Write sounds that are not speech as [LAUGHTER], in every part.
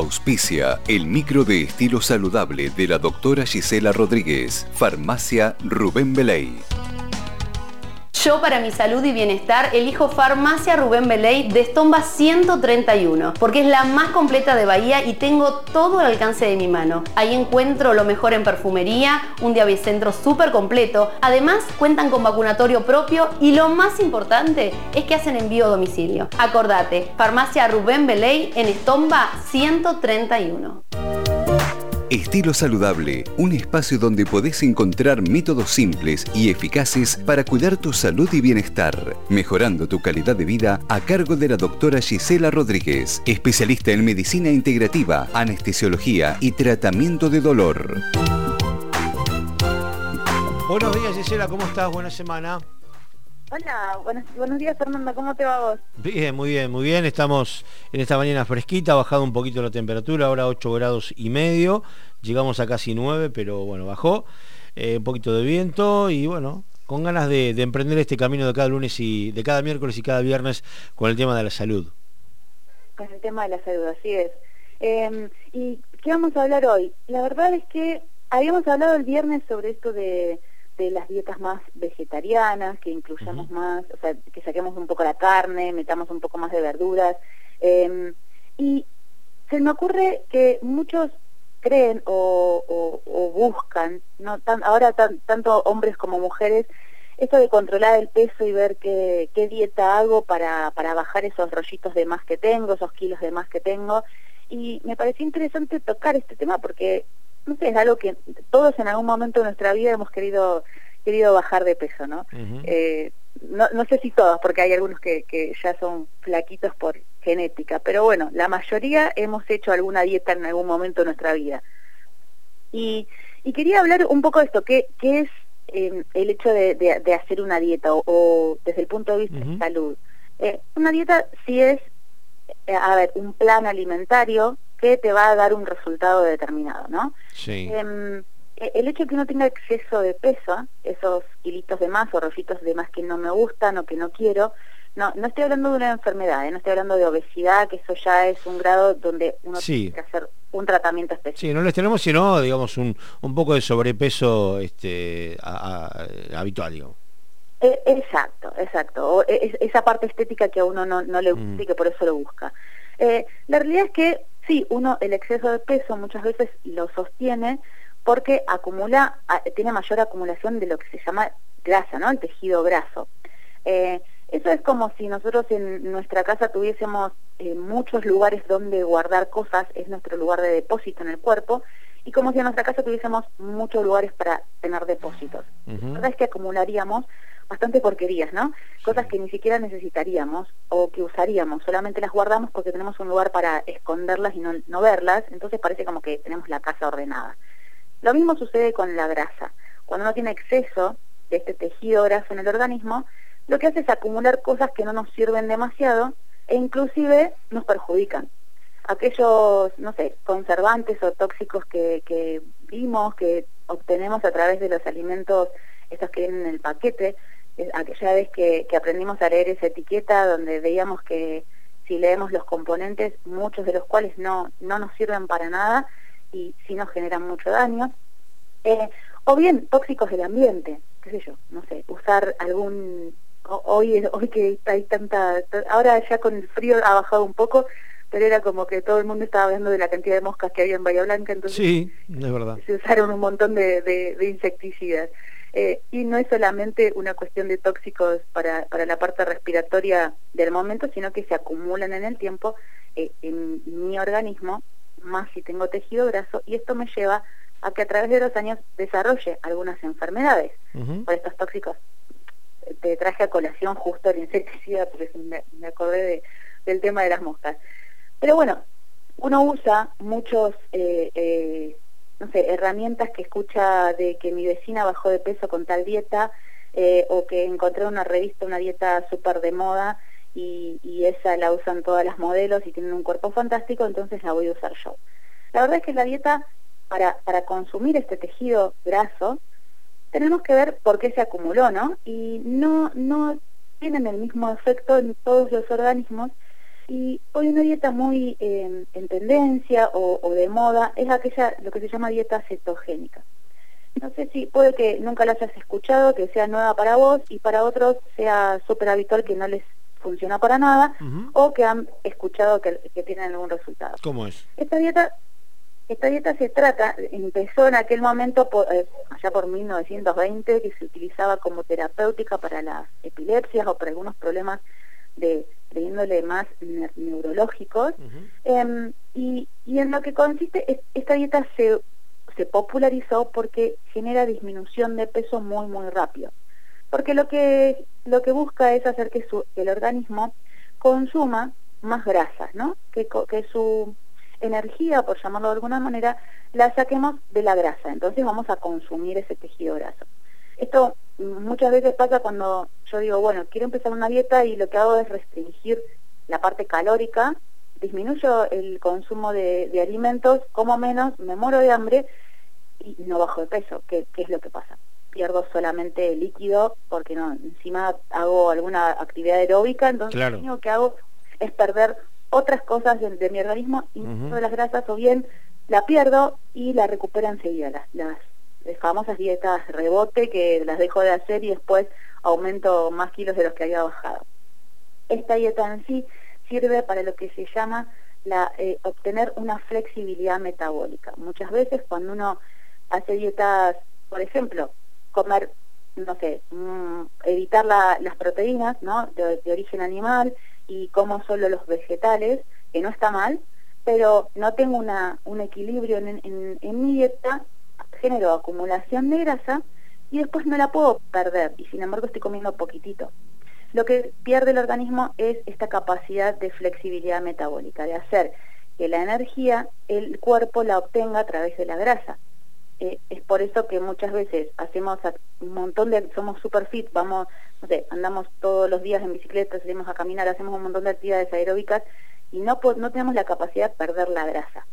Auspicia el micro de estilo saludable de la doctora Gisela Rodríguez, Farmacia Rubén Beley. Yo para mi salud y bienestar elijo Farmacia Rubén Beley de Estomba 131 porque es la más completa de Bahía y tengo todo al alcance de mi mano. Ahí encuentro lo mejor en perfumería, un diabicentro súper completo. Además cuentan con vacunatorio propio y lo más importante es que hacen envío a domicilio. Acordate, Farmacia Rubén Beley en Estomba 131. Estilo Saludable, un espacio donde podés encontrar métodos simples y eficaces para cuidar tu salud y bienestar, mejorando tu calidad de vida a cargo de la doctora Gisela Rodríguez, especialista en medicina integrativa, anestesiología y tratamiento de dolor. Buenos días Gisela, ¿cómo estás? Buena semana. Hola, buenos, días Fernanda, ¿cómo te va vos? Bien, muy bien, muy bien. Estamos en esta mañana fresquita, ha bajado un poquito la temperatura, ahora 8 grados y medio. Llegamos a casi 9, pero bueno, bajó. Eh, un poquito de viento y bueno, con ganas de, emprender este camino de cada lunes y de cada miércoles y cada viernes con el tema de la salud. Con el tema de la salud, así es. Em, ¿Y qué vamos a hablar hoy? La verdad es que habíamos hablado el viernes sobre esto de de las dietas más vegetarianas, que incluyamos más, o sea, que saquemos un poco la carne, metamos un poco más de verduras. Em, y se me ocurre que muchos creen o, buscan, no tan, ahora tanto hombres como mujeres, esto de controlar el peso y ver qué, qué dieta hago para, para bajar esos rollitos de más que tengo, esos kilos de más que tengo. Y me pareció interesante tocar este tema porque es algo que todos en algún momento de nuestra vida hemos querido querido bajar de peso, ¿no? Eh, no, no sé si todos, porque hay algunos que, que ya son flaquitos por genética, pero bueno, la mayoría hemos hecho alguna dieta en algún momento de nuestra vida. Y, y quería hablar un poco de esto, ¿qué, qué es em, el hecho de, de, hacer una dieta o, desde el punto de vista de salud? Eh, una dieta sí es, eh, a ver, un plan alimentario que te va a dar un resultado determinado, ¿no? Sí. Em, e, el hecho de que uno tenga exceso de peso, esos kilitos de más o rollitos de más que no me gustan o que no quiero, no, no estoy hablando de una enfermedad, ¿eh? no estoy hablando de obesidad, que eso ya es un grado donde uno tiene que hacer un tratamiento especial. Sí, no les tenemos sino, digamos, un, un poco de sobrepeso este, habitual, digo. E, exacto, exacto. E, esa parte estética que a uno no, no le gusta y que por eso lo busca. Eh, la realidad es que sí, uno el exceso de peso muchas veces lo sostiene porque acumula, tiene mayor acumulación de lo que se llama grasa, ¿no? El tejido graso. Eh, eso es como si nosotros en nuestra casa tuviésemos eh, muchos lugares donde guardar cosas, es nuestro lugar de depósito en el cuerpo, y como si en nuestra casa tuviésemos muchos lugares para tener depósitos. La verdad es que acumularíamos bastante porquerías, ¿no? Cosas que ni siquiera necesitaríamos o que usaríamos, solamente las guardamos porque tenemos un lugar para esconderlas y no, no verlas, entonces parece como que tenemos la casa ordenada. Lo mismo sucede con la grasa. Cuando uno tiene exceso de este tejido graso en el organismo, lo que hace es acumular cosas que no nos sirven demasiado e inclusive nos perjudican. Aquellos, no sé, conservantes o tóxicos que, que vimos, que obtenemos a través de los alimentos, estos que vienen en el paquete, aquella vez que, aprendimos a leer esa etiqueta donde veíamos que si leemos los componentes, muchos de los cuales no, no nos sirven para nada y sí nos generan mucho daño, eh, o bien tóxicos del ambiente, qué sé yo, no sé, usar algún, hoy, hoy que hay tanta, ahora ya con el frío ha bajado un poco, pero era como que todo el mundo estaba hablando de la cantidad de moscas que había en Bahía Blanca, entonces sí, es verdad. se usaron un montón de, de insecticidas. Eh, y no es solamente una cuestión de tóxicos para, para la parte respiratoria del momento, sino que se acumulan en el tiempo eh, en mi organismo, más si tengo tejido graso, y esto me lleva a que a través de los años desarrolle algunas enfermedades por estos tóxicos. Te traje a colación justo el insecticida porque me, me acordé del tema de las moscas. Pero bueno, uno usa muchos eh, eh no sé, herramientas que escucha de que mi vecina bajó de peso con tal dieta eh, o que encontré una revista, una dieta súper de moda y, esa la usan todas las modelos y tienen un cuerpo fantástico, entonces la voy a usar yo. La verdad es que la dieta, para, para consumir este tejido graso, tenemos que ver por qué se acumuló, ¿no? Y no, no tienen el mismo efecto en todos los organismos Y hoy una dieta muy em, en tendencia o, de moda es aquella, lo que se llama dieta cetogénica. No sé si puede que nunca la hayas escuchado, que sea nueva para vos y para otros sea súper habitual que no les funciona para nada o que han escuchado que, que tienen algún resultado. ¿Cómo es? Esta dieta esta dieta se trata, empezó en aquel momento, eh, allá por 1920, que se utilizaba como terapéutica para las epilepsias o para algunos problemas de, índole más neurológicos. Em, y, en lo que consiste, esta dieta se, se popularizó porque genera disminución de peso muy, muy rápido. Porque lo que, lo que busca es hacer que, su, el organismo consuma más grasas, ¿no? Que, que su energía, por llamarlo de alguna manera, la saquemos de la grasa. Entonces vamos a consumir ese tejido graso. Esto muchas veces pasa cuando yo digo, bueno, quiero empezar una dieta y lo que hago es restringir la parte calórica, disminuyo el consumo de, alimentos, como menos, me muero de hambre y no bajo de peso. ¿Qué, es lo que pasa? Pierdo solamente líquido porque no encima hago alguna actividad aeróbica, entonces lo único que hago es perder otras cosas de, mi organismo, de las grasas, o bien la pierdo y la recupero enseguida, las, las, famosas dietas rebote que las dejo de hacer y después aumento más kilos de los que había bajado. Esta dieta en sí sirve para lo que se llama la, eh, obtener una flexibilidad metabólica. Muchas veces cuando uno hace dietas, por ejemplo, comer, no sé, mm, evitar las proteínas ¿no? de, origen animal, y como solo los vegetales, que no está mal, pero no tengo una, un equilibrio en, mi dieta, genero acumulación de grasa y después no la puedo perder y sin embargo estoy comiendo poquitito. Lo que pierde el organismo es esta capacidad de flexibilidad metabólica, de hacer que la energía el cuerpo la obtenga a través de la grasa. Eh, es por eso que muchas veces hacemos un montón de, somos super fit, vamos, no sé, andamos todos los días en bicicleta, salimos a caminar, hacemos un montón de actividades aeróbicas y no, no tenemos la capacidad de perder la grasa.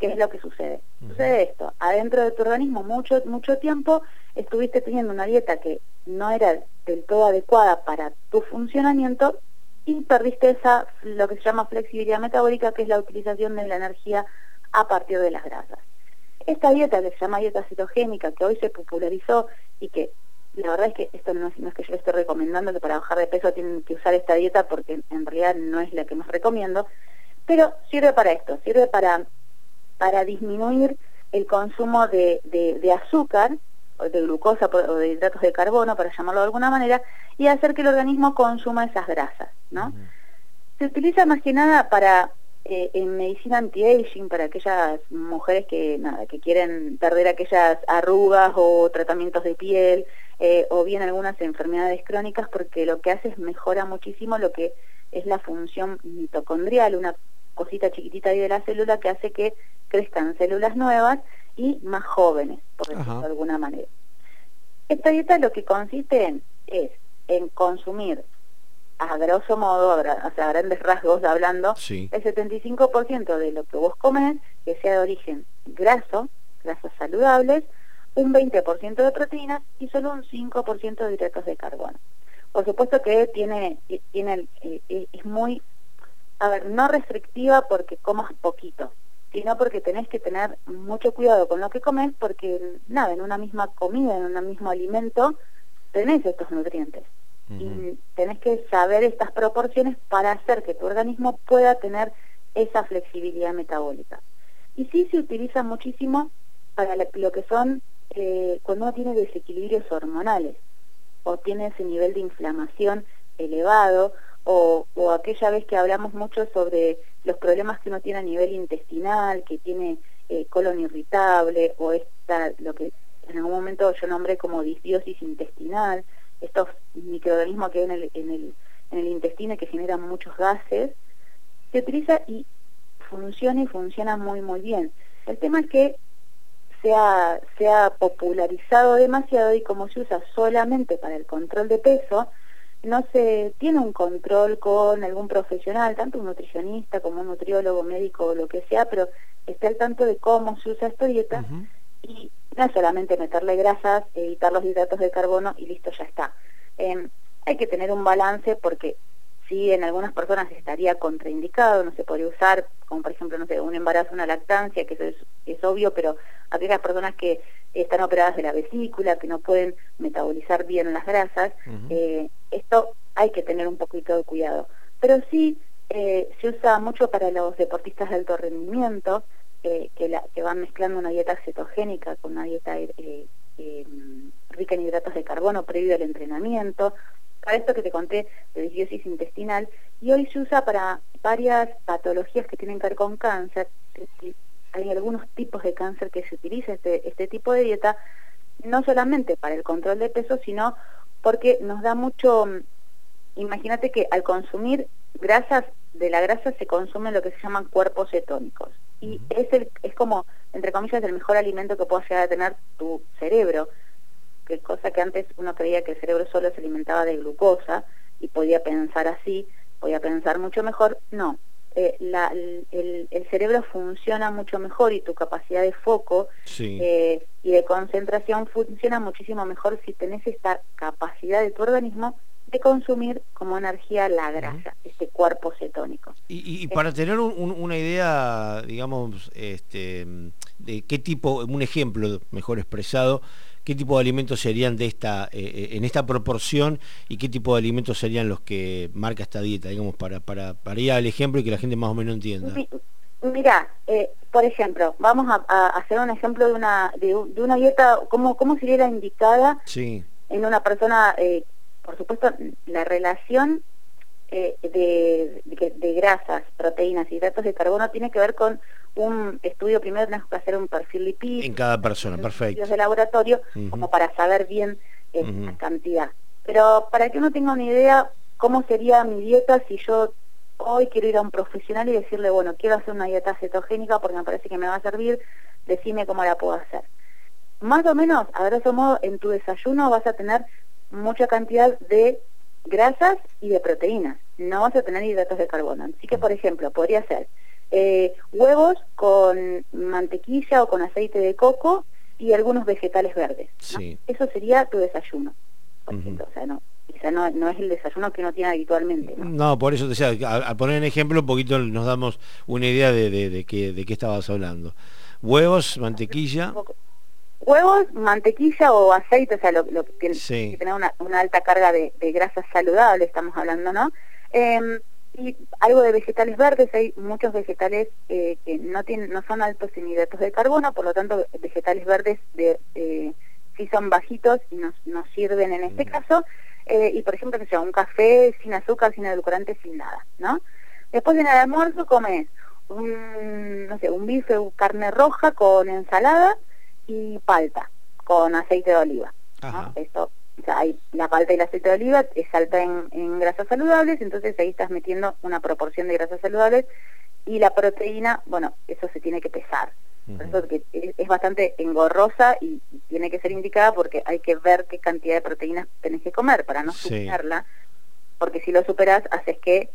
¿Qué es lo que sucede? Sucede esto, adentro de tu organismo mucho, mucho tiempo estuviste teniendo una dieta que no era del todo adecuada para tu funcionamiento y perdiste esa, lo que se llama flexibilidad metabólica, que es la utilización de la energía a partir de las grasas. Esta dieta que se llama dieta cetogénica, que hoy se popularizó y que la verdad es que esto no es, que yo esté recomendando que para bajar de peso tienen que usar esta dieta porque en realidad no es la que más recomiendo, pero sirve para esto, sirve para, para disminuir el consumo de, de, azúcar, o de glucosa o de hidratos de carbono, para llamarlo de alguna manera, y hacer que el organismo consuma esas grasas, ¿no? Se utiliza más que nada para eh, en medicina anti-aging para aquellas mujeres que nada que quieren perder aquellas arrugas o tratamientos de piel eh, o bien algunas enfermedades crónicas porque lo que hace es mejora muchísimo lo que es la función mitocondrial, una cosita chiquitita ahí de la célula que hace que crezcan células nuevas y más jóvenes, por decirlo de alguna manera. Esta dieta lo que consiste en es en consumir a grosso modo, o sea, a grandes rasgos hablando, el 75% de lo que vos comes, que sea de origen graso, grasas saludables, un 20% de proteínas y solo un 5% de hidratos de carbono. Por supuesto que tiene, tiene eh, eh, es muy, a ver, no restrictiva porque comas poquito, sino porque tenés que tener mucho cuidado con lo que comes porque, nada, en una misma comida, en un mismo alimento, tenés estos nutrientes y tenés que saber estas proporciones para hacer que tu organismo pueda tener esa flexibilidad metabólica. Y sí se utiliza muchísimo para lo que son eh, cuando uno tiene desequilibrios hormonales o tiene ese nivel de inflamación elevado o, o, aquella vez que hablamos mucho sobre los problemas que uno tiene a nivel intestinal, que tiene eh, colon irritable o esta, lo que en algún momento yo nombré como disbiosis intestinal, estos microorganismos que hay en el, en el, en el intestino que generan muchos gases, se utiliza y funciona y funciona muy muy bien. El tema es que se ha, se ha popularizado demasiado y como se usa solamente para el control de peso, no se tiene un control con algún profesional, tanto un nutricionista como un nutriólogo, médico o lo que sea, pero está al tanto de cómo se usa esta dieta y no es solamente meterle grasas, evitar los hidratos de carbono y listo, ya está. Em, hay que tener un balance porque sí en algunas personas estaría contraindicado, no se podría usar, como por ejemplo, no sé, un embarazo, una lactancia, que eso es, obvio, pero aquellas personas que están operadas de la vesícula, que no pueden metabolizar bien las grasas, eh, esto hay que tener un poquito de cuidado. Pero sí eh, se usa mucho para los deportistas de alto rendimiento, eh, que, la, que van mezclando una dieta cetogénica con una dieta rica en hidratos de carbono previo al entrenamiento, para esto que te conté de disbiosis intestinal, y hoy se usa para varias patologías que tienen que ver con cáncer. Hay algunos tipos de cáncer que se utiliza este, este tipo de dieta, no solamente para el control de peso, sino porque nos da mucho, imagínate que al consumir grasas, de la grasa se consumen lo que se llaman cuerpos cetónicos. Y es, el, es como, entre comillas, el mejor alimento que pueda llegar a tener tu cerebro que cosa que antes uno creía que el cerebro solo se alimentaba de glucosa y podía pensar así, podía pensar mucho mejor, no. Eh, el, cerebro funciona mucho mejor y tu capacidad de foco eh, y de concentración funciona muchísimo mejor si tenés esta capacidad de tu organismo de consumir como energía la grasa, este cuerpo cetónico. Y, para tener una idea, digamos, este, de qué tipo, un ejemplo mejor expresado, qué tipo de alimentos serían de esta, eh, eh, en esta proporción y qué tipo de alimentos serían los que marca esta dieta, digamos, para, para, para ir al ejemplo y que la gente más o menos entienda. Mira, eh, por ejemplo, vamos a, hacer un ejemplo de una, de, una dieta, ¿cómo, ¿cómo sería la indicada sí. en una persona, por supuesto, la relación de, de, grasas, proteínas y hidratos de carbono tiene que ver con un estudio, primero tenemos que hacer un perfil lipídico. En cada persona, perfecto. de laboratorio, como para saber bien eh, la cantidad. Pero para que uno tenga una idea cómo sería mi dieta si yo hoy quiero ir a un profesional y decirle, bueno, quiero hacer una dieta cetogénica porque me parece que me va a servir, decime cómo la puedo hacer. Más o menos, a grosso modo, en tu desayuno vas a tener mucha cantidad de grasas y de proteínas. No vas a tener hidratos de carbono. Así que, por ejemplo, podría ser eh, huevos con mantequilla o con aceite de coco y algunos vegetales verdes. Eso sería tu desayuno. O sea, no, quizá no, no, es el desayuno que uno tiene habitualmente. No, por eso decía, al, poner en ejemplo un poquito nos damos una idea de, de, qué, de qué estabas hablando. Huevos, mantequilla. Huevos, mantequilla o aceite, o sea, lo, que tiene que tener una, una alta carga de, grasas saludables, estamos hablando, ¿no? Eh, y algo de vegetales verdes, hay muchos vegetales eh, que no tienen, no son altos en hidratos de carbono, por lo tanto vegetales verdes de, eh, sí son bajitos y nos, nos sirven en este caso, eh, y por ejemplo que sea un café sin azúcar, sin edulcorante, sin nada, ¿no? Después en el almuerzo comes un, no sé, un bife o carne roja con ensalada y palta con aceite de oliva. ¿no? Esto o sea, hay, la palta y el aceite de oliva es alta en, grasas saludables, entonces ahí estás metiendo una proporción de grasas saludables y la proteína, bueno, eso se tiene que pesar. Por eso que es, bastante engorrosa y, tiene que ser indicada porque hay que ver qué cantidad de proteínas tenés que comer para no superarla, porque si lo superas haces que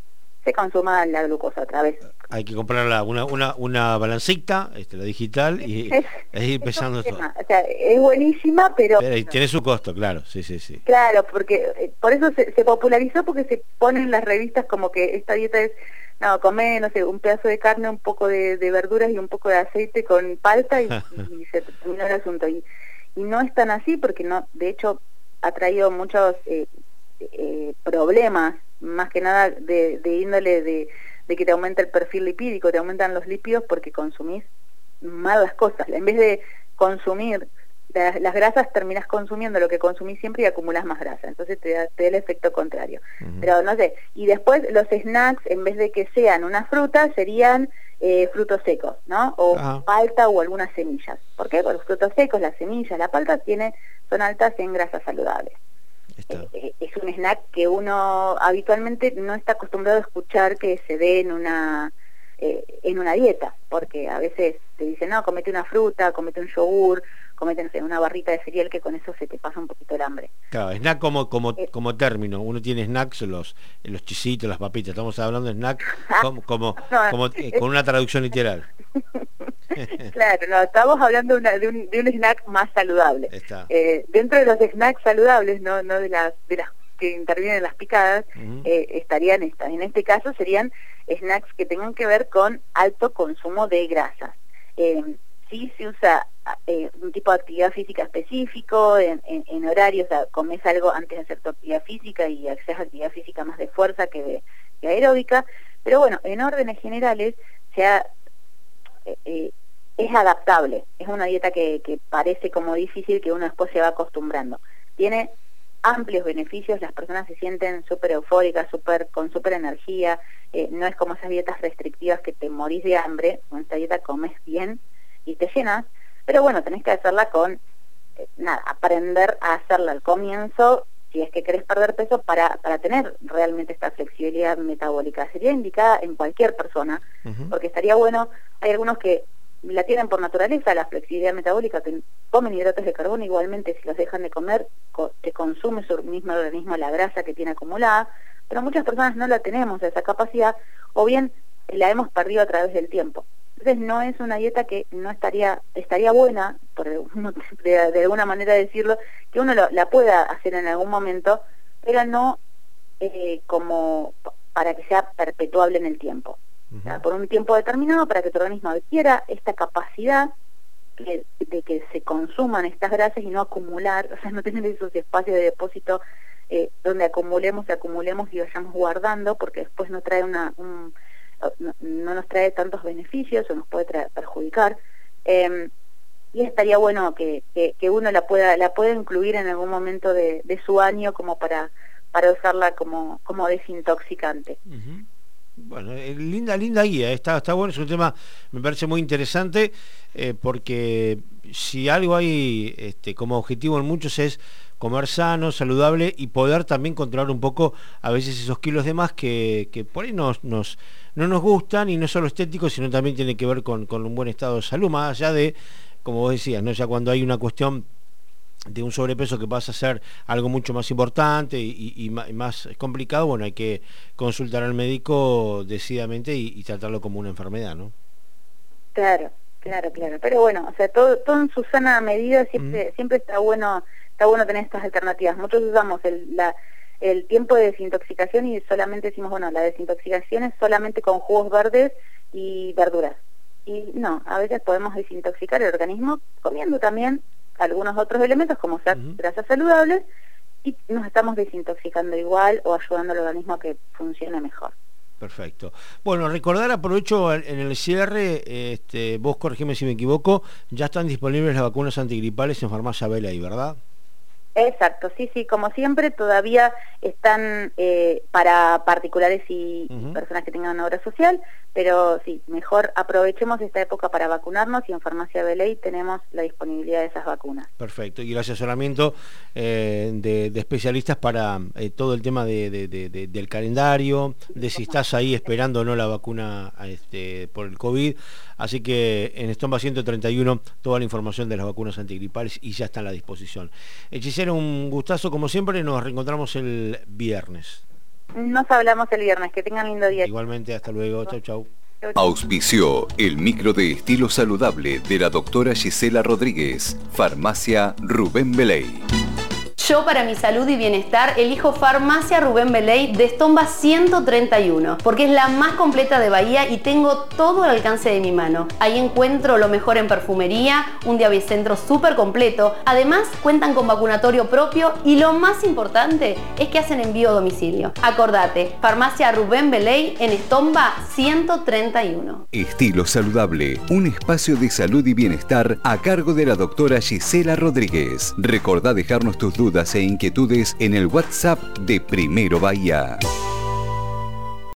se consuma la glucosa otra vez. Hay que comprarla una, una, una balancita, este, la digital, y es, ir pesando todo. O sea, es buenísima, pero... tiene su costo, claro, sí, sí, sí. Claro, porque eh, por eso se, popularizó, porque se ponen en las revistas como que esta dieta es, no, come, no sé, un pedazo de carne, un poco de, verduras y un poco de aceite con palta y, [LAUGHS] se terminó el asunto. Y, y no es tan así, porque no, de hecho, ha traído muchos eh, eh, problemas más que nada de, índole de, que te aumenta el perfil lipídico, te aumentan los lípidos porque consumís malas cosas. En vez de consumir las, grasas, terminas consumiendo lo que consumís siempre y acumulas más grasa. Entonces te da, el efecto contrario. Pero no sé, y después los snacks, en vez de que sean una fruta, serían eh, frutos secos, ¿no? O palta o algunas semillas. ¿Por qué? Porque los frutos secos, las semillas, la palta tiene, son altas en grasas saludables. Eh, eh, es un snack que uno habitualmente no está acostumbrado a escuchar que se dé en una eh, en una dieta, porque a veces te dicen, no, comete una fruta, comete un yogur, comete una barrita de cereal que con eso se te pasa un poquito el hambre. Claro, snack como como como término, uno tiene snacks, los los chisitos, las papitas, estamos hablando de snack [LAUGHS] como, como, [LAUGHS] con una traducción literal. [LAUGHS] [LAUGHS] claro, no, estamos hablando de, un, snack más saludable. Eh, dentro de los snacks saludables, no, no de las, de las que intervienen en las picadas, eh, estarían estas. En este caso serían snacks que tengan que ver con alto consumo de grasas. Eh, sí se usa eh, un tipo de actividad física específico, en, en, horarios, o sea, comes algo antes de hacer tu actividad física y a actividad física más de fuerza que, de, aeróbica, pero bueno, en órdenes generales sea, eh, es adaptable, es una dieta que, que parece como difícil que uno después se va acostumbrando. Tiene amplios beneficios, las personas se sienten súper eufóricas, super, con súper energía, eh, no es como esas dietas restrictivas que te morís de hambre, con esta dieta comes bien y te llenas, pero bueno, tenés que hacerla con, eh, nada, aprender a hacerla al comienzo, si es que querés perder peso, para, para tener realmente esta flexibilidad metabólica. Sería indicada en cualquier persona, porque estaría bueno, hay algunos que la tienen por naturaleza, la flexibilidad metabólica, que comen hidratos de carbono igualmente, si los dejan de comer, te consume su mismo organismo la grasa que tiene acumulada, pero muchas personas no la tenemos, esa capacidad, o bien la hemos perdido a través del tiempo. Entonces no es una dieta que no estaría, estaría buena, por [LAUGHS] de, alguna manera decirlo, que uno la pueda hacer en algún momento, pero no eh, como para que sea perpetuable en el tiempo. Por un tiempo determinado para que tu organismo adquiera esta capacidad de que se consuman estas grasas y no acumular, [LAUGHS] o sea, no tener esos espacios de depósito eh, donde acumulemos y acumulemos y vayamos guardando, porque después no trae una, no, nos trae tantos beneficios o nos puede perjudicar. Em, y estaría bueno que, que, uno la pueda la pueda incluir en algún momento de, su año como para para usarla como como desintoxicante. Bueno, eh, linda, linda guía, está, está bueno, es un tema, me parece muy interesante, eh, porque si algo hay este, como objetivo en muchos es comer sano, saludable y poder también controlar un poco a veces esos kilos de más que, que por ahí nos, nos, no nos gustan y no solo estéticos, sino también tiene que ver con, con un buen estado de salud, más allá de, como vos decías, ¿no? ya cuando hay una cuestión de un sobrepeso que pasa a ser algo mucho más importante y, más complicado, bueno, hay que consultar al médico decididamente y, tratarlo como una enfermedad, ¿no? Claro, claro, claro. Pero bueno, o sea, todo, todo en su sana medida siempre, siempre está bueno, está bueno tener estas alternativas. Muchos usamos el, la, el tiempo de desintoxicación y solamente decimos, bueno, la desintoxicación es solamente con jugos verdes y verduras. Y no, a veces podemos desintoxicar el organismo comiendo también algunos otros elementos como grasas saludables y nos estamos desintoxicando igual o ayudando al organismo a que funcione mejor. Perfecto. Bueno, recordar, aprovecho en el cierre, este, vos corregime si me equivoco, ya están disponibles las vacunas antigripales en Farmacia Vela y ¿verdad? Exacto, sí, sí, como siempre todavía están eh, para particulares y personas que tengan una obra social, pero sí, mejor aprovechemos esta época para vacunarnos y en Farmacia Beley tenemos la disponibilidad de esas vacunas. Perfecto, y el asesoramiento eh, de, especialistas para eh, todo el tema del calendario, de si estás ahí esperando o no la vacuna este, por el COVID. Así que en Estomba 131 toda la información de las vacunas antigripales y ya está a la disposición. Hechicero, un gustazo como siempre, nos reencontramos el viernes. Nos hablamos el viernes, que tengan lindo día. Igualmente, hasta luego, chau chau. Auspició el micro de estilo saludable de la doctora Gisela Rodríguez, farmacia Rubén Beley. Yo para mi salud y bienestar elijo Farmacia Rubén Beley de Estomba 131 porque es la más completa de Bahía y tengo todo al alcance de mi mano. Ahí encuentro lo mejor en perfumería, un diabicentro súper completo. Además cuentan con vacunatorio propio y lo más importante es que hacen envío a domicilio. Acordate, Farmacia Rubén Beley en Estomba 131. Estilo saludable, un espacio de salud y bienestar a cargo de la doctora Gisela Rodríguez. Recordá dejarnos tus dudas e inquietudes en el WhatsApp de Primero Bahía.